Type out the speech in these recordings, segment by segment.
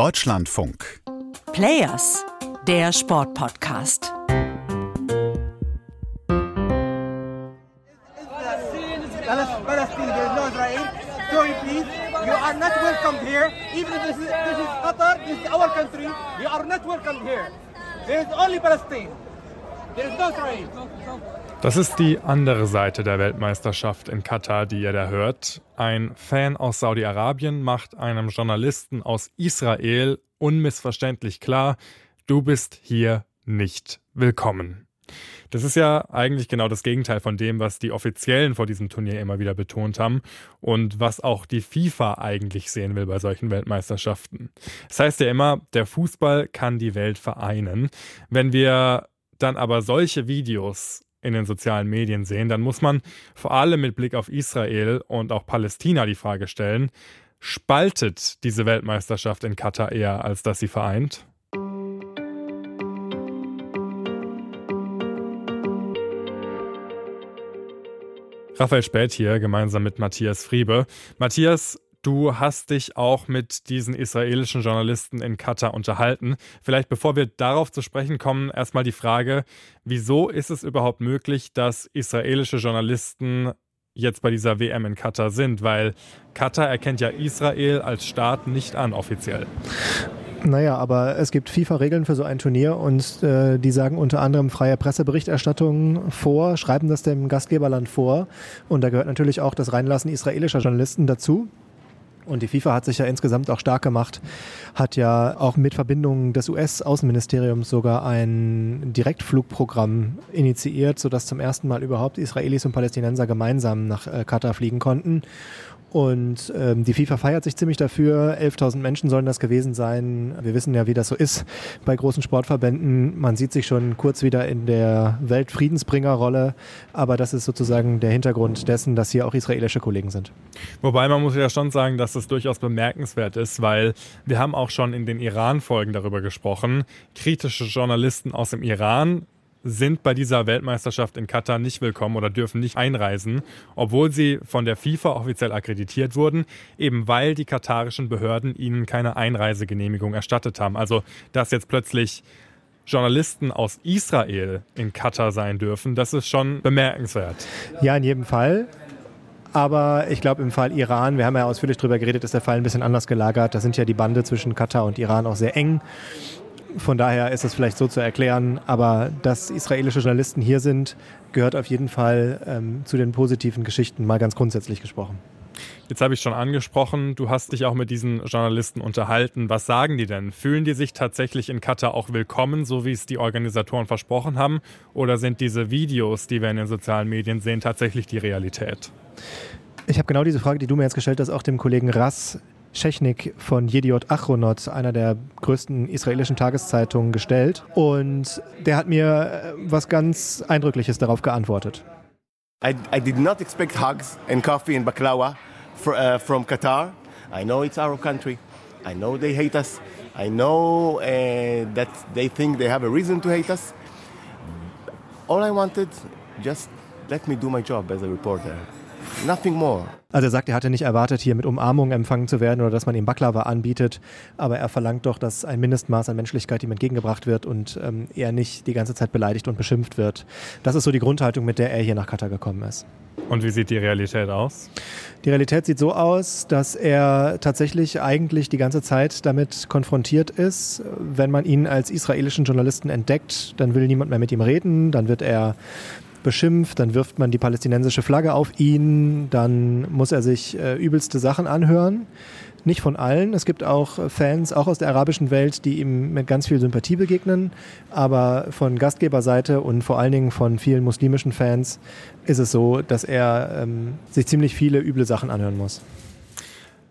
Deutschlandfunk. Players, der Sportpodcast. Sorry, please. You are not welcome here. Even if this is, this is Qatar, this is our country. You are not welcome here. There is only Palestine. There is no Israel. Das ist die andere Seite der Weltmeisterschaft in Katar, die ihr da hört. Ein Fan aus Saudi-Arabien macht einem Journalisten aus Israel unmissverständlich klar, du bist hier nicht willkommen. Das ist ja eigentlich genau das Gegenteil von dem, was die Offiziellen vor diesem Turnier immer wieder betont haben und was auch die FIFA eigentlich sehen will bei solchen Weltmeisterschaften. Das heißt ja immer, der Fußball kann die Welt vereinen. Wenn wir dann aber solche Videos in den sozialen Medien sehen, dann muss man vor allem mit Blick auf Israel und auch Palästina die Frage stellen, spaltet diese Weltmeisterschaft in Katar eher, als dass sie vereint? Raphael Spät hier, gemeinsam mit Matthias Friebe. Matthias, du hast dich auch mit diesen israelischen Journalisten in Katar unterhalten. Vielleicht bevor wir darauf zu sprechen kommen, erstmal die Frage, wieso ist es überhaupt möglich, dass israelische Journalisten jetzt bei dieser WM in Katar sind? Weil Katar erkennt ja Israel als Staat nicht an offiziell. Naja, aber es gibt FIFA-Regeln für so ein Turnier und äh, die sagen unter anderem freie Presseberichterstattung vor, schreiben das dem Gastgeberland vor. Und da gehört natürlich auch das Reinlassen israelischer Journalisten dazu. Und die FIFA hat sich ja insgesamt auch stark gemacht, hat ja auch mit Verbindungen des US-Außenministeriums sogar ein Direktflugprogramm initiiert, sodass zum ersten Mal überhaupt Israelis und Palästinenser gemeinsam nach äh, Katar fliegen konnten. Und ähm, die FIFA feiert sich ziemlich dafür. 11.000 Menschen sollen das gewesen sein. Wir wissen ja, wie das so ist bei großen Sportverbänden. Man sieht sich schon kurz wieder in der Weltfriedensbringerrolle. Aber das ist sozusagen der Hintergrund dessen, dass hier auch israelische Kollegen sind. Wobei man muss ja schon sagen, dass das durchaus bemerkenswert ist, weil wir haben auch schon in den Iran-Folgen darüber gesprochen. Kritische Journalisten aus dem Iran sind bei dieser Weltmeisterschaft in Katar nicht willkommen oder dürfen nicht einreisen, obwohl sie von der FIFA offiziell akkreditiert wurden, eben weil die katarischen Behörden ihnen keine Einreisegenehmigung erstattet haben. Also, dass jetzt plötzlich Journalisten aus Israel in Katar sein dürfen, das ist schon bemerkenswert. Ja, in jedem Fall. Aber ich glaube, im Fall Iran, wir haben ja ausführlich darüber geredet, ist der Fall ein bisschen anders gelagert. Da sind ja die Bande zwischen Katar und Iran auch sehr eng. Von daher ist es vielleicht so zu erklären, aber dass israelische Journalisten hier sind, gehört auf jeden Fall ähm, zu den positiven Geschichten, mal ganz grundsätzlich gesprochen. Jetzt habe ich schon angesprochen, du hast dich auch mit diesen Journalisten unterhalten. Was sagen die denn? Fühlen die sich tatsächlich in Katar auch willkommen, so wie es die Organisatoren versprochen haben? Oder sind diese Videos, die wir in den sozialen Medien sehen, tatsächlich die Realität? Ich habe genau diese Frage, die du mir jetzt gestellt hast, auch dem Kollegen Rass Schechnik von Jediot Achronot, einer der größten israelischen Tageszeitungen, gestellt. Und der hat mir äh, was ganz Eindrückliches darauf geantwortet. I, I did not expect hugs and coffee and baklawa for, uh, from Qatar. I know it's our country. I know they hate us. I know uh, that they think they have a reason to hate us. All I wanted, just let me do my job as a reporter. Nothing more. Also er sagt, er hatte nicht erwartet, hier mit Umarmung empfangen zu werden oder dass man ihm Baklava anbietet, aber er verlangt doch, dass ein Mindestmaß an Menschlichkeit ihm entgegengebracht wird und ähm, er nicht die ganze Zeit beleidigt und beschimpft wird. Das ist so die Grundhaltung, mit der er hier nach Katar gekommen ist. Und wie sieht die Realität aus? Die Realität sieht so aus, dass er tatsächlich eigentlich die ganze Zeit damit konfrontiert ist. Wenn man ihn als israelischen Journalisten entdeckt, dann will niemand mehr mit ihm reden, dann wird er beschimpft, dann wirft man die palästinensische Flagge auf ihn, dann muss er sich äh, übelste Sachen anhören. Nicht von allen. Es gibt auch Fans, auch aus der arabischen Welt, die ihm mit ganz viel Sympathie begegnen. Aber von Gastgeberseite und vor allen Dingen von vielen muslimischen Fans ist es so, dass er ähm, sich ziemlich viele üble Sachen anhören muss.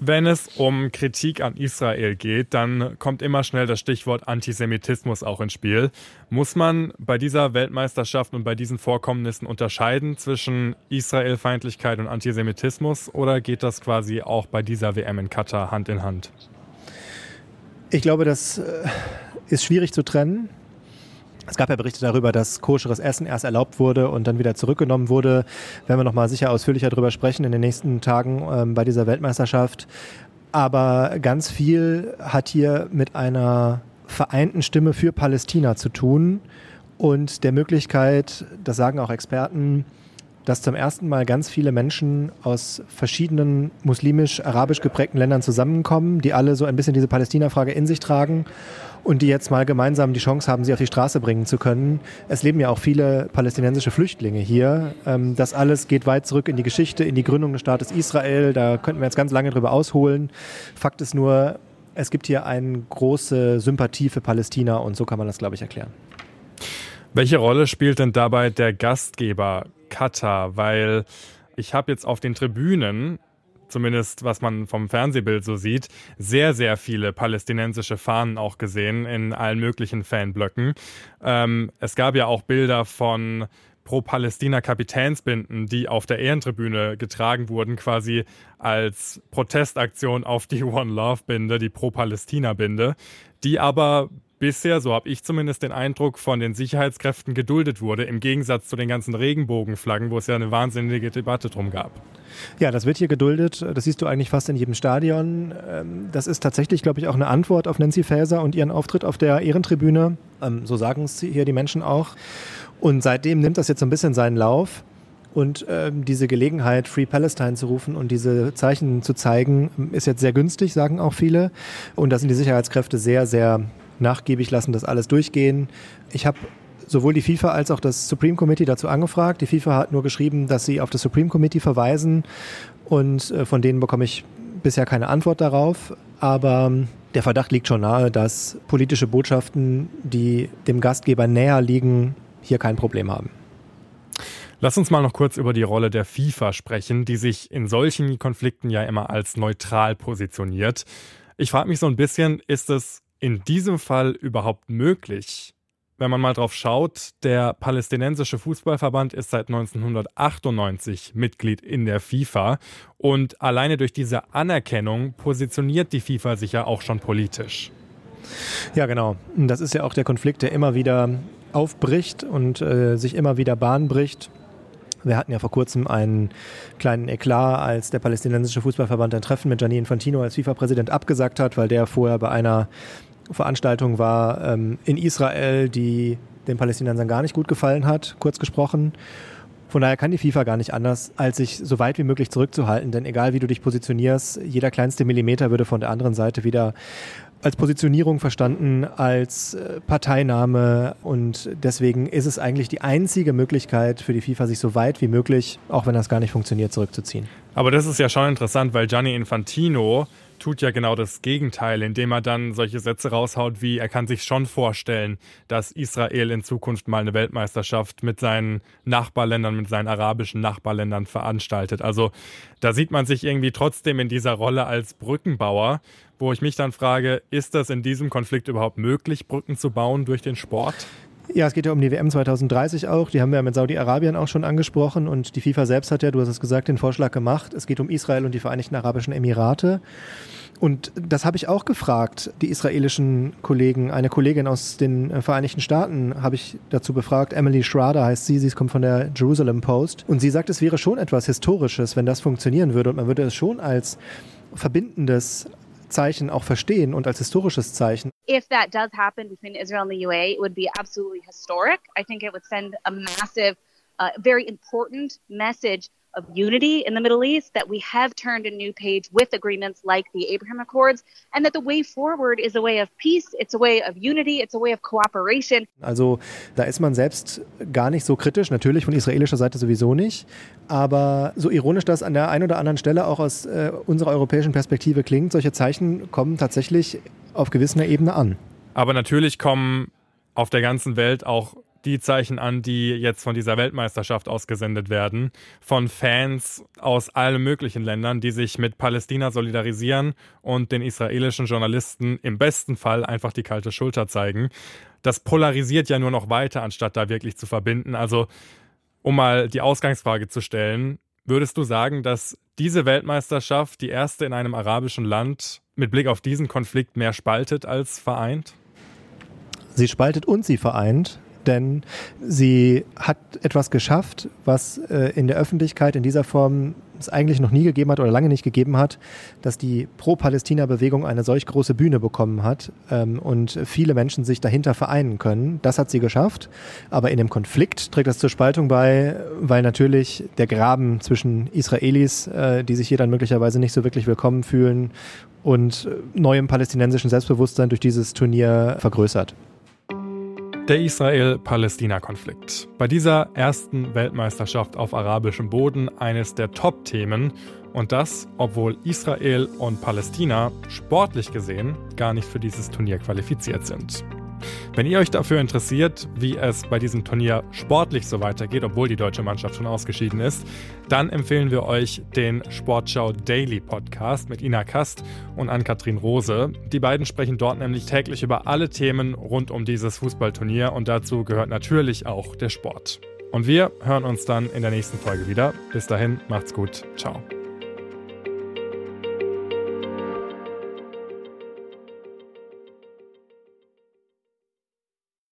Wenn es um Kritik an Israel geht, dann kommt immer schnell das Stichwort Antisemitismus auch ins Spiel. Muss man bei dieser Weltmeisterschaft und bei diesen Vorkommnissen unterscheiden zwischen Israelfeindlichkeit und Antisemitismus oder geht das quasi auch bei dieser WM in Katar Hand in Hand? Ich glaube, das äh, ist schwierig zu trennen. Es gab ja Berichte darüber, dass koscheres Essen erst erlaubt wurde und dann wieder zurückgenommen wurde. Werden wir nochmal sicher ausführlicher darüber sprechen in den nächsten Tagen ähm, bei dieser Weltmeisterschaft. Aber ganz viel hat hier mit einer vereinten Stimme für Palästina zu tun und der Möglichkeit, das sagen auch Experten, dass zum ersten Mal ganz viele Menschen aus verschiedenen muslimisch-arabisch geprägten Ländern zusammenkommen, die alle so ein bisschen diese Palästina-Frage in sich tragen und die jetzt mal gemeinsam die Chance haben, sie auf die Straße bringen zu können. Es leben ja auch viele palästinensische Flüchtlinge hier. Ähm, das alles geht weit zurück in die Geschichte, in die Gründung des Staates Israel. Da könnten wir jetzt ganz lange drüber ausholen. Fakt ist nur, es gibt hier eine große Sympathie für Palästina und so kann man das, glaube ich, erklären. Welche Rolle spielt denn dabei der Gastgeber Katar? Weil ich habe jetzt auf den Tribünen zumindest was man vom Fernsehbild so sieht, sehr, sehr viele palästinensische Fahnen auch gesehen in allen möglichen Fanblöcken. Ähm, es gab ja auch Bilder von Pro-Palästina-Kapitänsbinden, die auf der Ehrentribüne getragen wurden, quasi als Protestaktion auf die One Love-Binde, die Pro-Palästina-Binde, die aber bisher, so habe ich zumindest den Eindruck, von den Sicherheitskräften geduldet wurde, im Gegensatz zu den ganzen Regenbogenflaggen, wo es ja eine wahnsinnige Debatte drum gab. Ja, das wird hier geduldet. Das siehst du eigentlich fast in jedem Stadion. Ähm, das ist tatsächlich, glaube ich, auch eine Antwort auf Nancy Faeser und ihren Auftritt auf der Ehrentribüne. Ähm, so sagen es hier die Menschen auch. Und seitdem nimmt das jetzt so ein bisschen seinen Lauf. Und ähm, diese Gelegenheit, Free Palestine zu rufen und diese Zeichen zu zeigen, ist jetzt sehr günstig, sagen auch viele. Und da sind die Sicherheitskräfte sehr, sehr nachgiebig, lassen das alles durchgehen. Ich habe sowohl die FIFA als auch das Supreme Committee dazu angefragt. Die FIFA hat nur geschrieben, dass sie auf das Supreme Committee verweisen und äh, von denen bekomme ich bisher keine Antwort darauf. Aber ähm, der Verdacht liegt schon nahe, dass politische Botschaften, die dem Gastgeber näher liegen, hier kein Problem haben. Lass uns mal noch kurz über die Rolle der FIFA sprechen, die sich in solchen Konflikten ja immer als neutral positioniert. Ich frage mich so ein bisschen, ist es in diesem Fall überhaupt möglich? Wenn man mal drauf schaut, der palästinensische Fußballverband ist seit 1998 Mitglied in der FIFA und alleine durch diese Anerkennung positioniert die FIFA sich ja auch schon politisch. Ja, genau. Das ist ja auch der Konflikt, der immer wieder aufbricht und äh, sich immer wieder Bahn bricht. Wir hatten ja vor kurzem einen kleinen Eklat, als der palästinensische Fußballverband ein Treffen mit Gianni Infantino als FIFA-Präsident abgesagt hat, weil der vorher bei einer Veranstaltung war ähm, in Israel, die den Palästinensern gar nicht gut gefallen hat, kurz gesprochen. Von daher kann die FIFA gar nicht anders, als sich so weit wie möglich zurückzuhalten. Denn egal wie du dich positionierst, jeder kleinste Millimeter würde von der anderen Seite wieder als Positionierung verstanden, als äh, Parteinahme. Und deswegen ist es eigentlich die einzige Möglichkeit für die FIFA, sich so weit wie möglich, auch wenn das gar nicht funktioniert, zurückzuziehen. Aber das ist ja schon interessant, weil Gianni Infantino tut ja genau das Gegenteil, indem er dann solche Sätze raushaut wie, er kann sich schon vorstellen, dass Israel in Zukunft mal eine Weltmeisterschaft mit seinen Nachbarländern, mit seinen arabischen Nachbarländern veranstaltet. Also da sieht man sich irgendwie trotzdem in dieser Rolle als Brückenbauer, wo ich mich dann frage, ist das in diesem Konflikt überhaupt möglich, Brücken zu bauen durch den Sport? Ja, es geht ja um die WM 2030 auch. Die haben wir ja mit Saudi-Arabien auch schon angesprochen. Und die FIFA selbst hat ja, du hast es gesagt, den Vorschlag gemacht. Es geht um Israel und die Vereinigten Arabischen Emirate. Und das habe ich auch gefragt, die israelischen Kollegen. Eine Kollegin aus den äh, Vereinigten Staaten habe ich dazu befragt. Emily Schrader heißt sie. Sie kommt von der Jerusalem Post. Und sie sagt, es wäre schon etwas Historisches, wenn das funktionieren würde. Und man würde es schon als verbindendes Zeichen auch verstehen und als historisches Zeichen. If that does happen between Israel and the UAE, it would be absolutely historic. I think it would send a massive, uh, very important message of unity in the Middle East, that we have turned a new page with agreements like the Abraham Accords, and that the way forward is a way of peace, it's a way of unity, it's a way of cooperation. Also da ist man selbst gar nicht so kritisch, natürlich von israelischer Seite sowieso nicht, aber so ironisch das an der einen oder anderen Stelle auch aus äh, unserer europäischen Perspektive klingt, solche Zeichen kommen tatsächlich auf gewisser Ebene an. Aber natürlich kommen auf der ganzen Welt auch die Zeichen an, die jetzt von dieser Weltmeisterschaft ausgesendet werden, von Fans aus allen möglichen Ländern, die sich mit Palästina solidarisieren und den israelischen Journalisten im besten Fall einfach die kalte Schulter zeigen. Das polarisiert ja nur noch weiter, anstatt da wirklich zu verbinden. Also, um mal die Ausgangsfrage zu stellen, würdest du sagen, dass diese Weltmeisterschaft, die erste in einem arabischen Land, mit Blick auf diesen Konflikt mehr spaltet als vereint? Sie spaltet und sie vereint denn sie hat etwas geschafft, was äh, in der Öffentlichkeit in dieser Form es eigentlich noch nie gegeben hat oder lange nicht gegeben hat, dass die Pro-Palästina-Bewegung eine solch große Bühne bekommen hat ähm, und viele Menschen sich dahinter vereinen können. Das hat sie geschafft. Aber in dem Konflikt trägt das zur Spaltung bei, weil natürlich der Graben zwischen Israelis, äh, die sich hier dann möglicherweise nicht so wirklich willkommen fühlen, und neuem palästinensischen Selbstbewusstsein durch dieses Turnier vergrößert. Der Israel-Palästina-Konflikt. Bei dieser ersten Weltmeisterschaft auf arabischem Boden eines der Top-Themen und das, obwohl Israel und Palästina sportlich gesehen gar nicht für dieses Turnier qualifiziert sind. Wenn ihr euch dafür interessiert, wie es bei diesem Turnier sportlich so weitergeht, obwohl die deutsche Mannschaft schon ausgeschieden ist, dann empfehlen wir euch den Sportschau Daily Podcast mit Ina Kast und Ann-Kathrin Rose. Die beiden sprechen dort nämlich täglich über alle Themen rund um dieses Fußballturnier und dazu gehört natürlich auch der Sport. Und wir hören uns dann in der nächsten Folge wieder. Bis dahin, macht's gut. Ciao.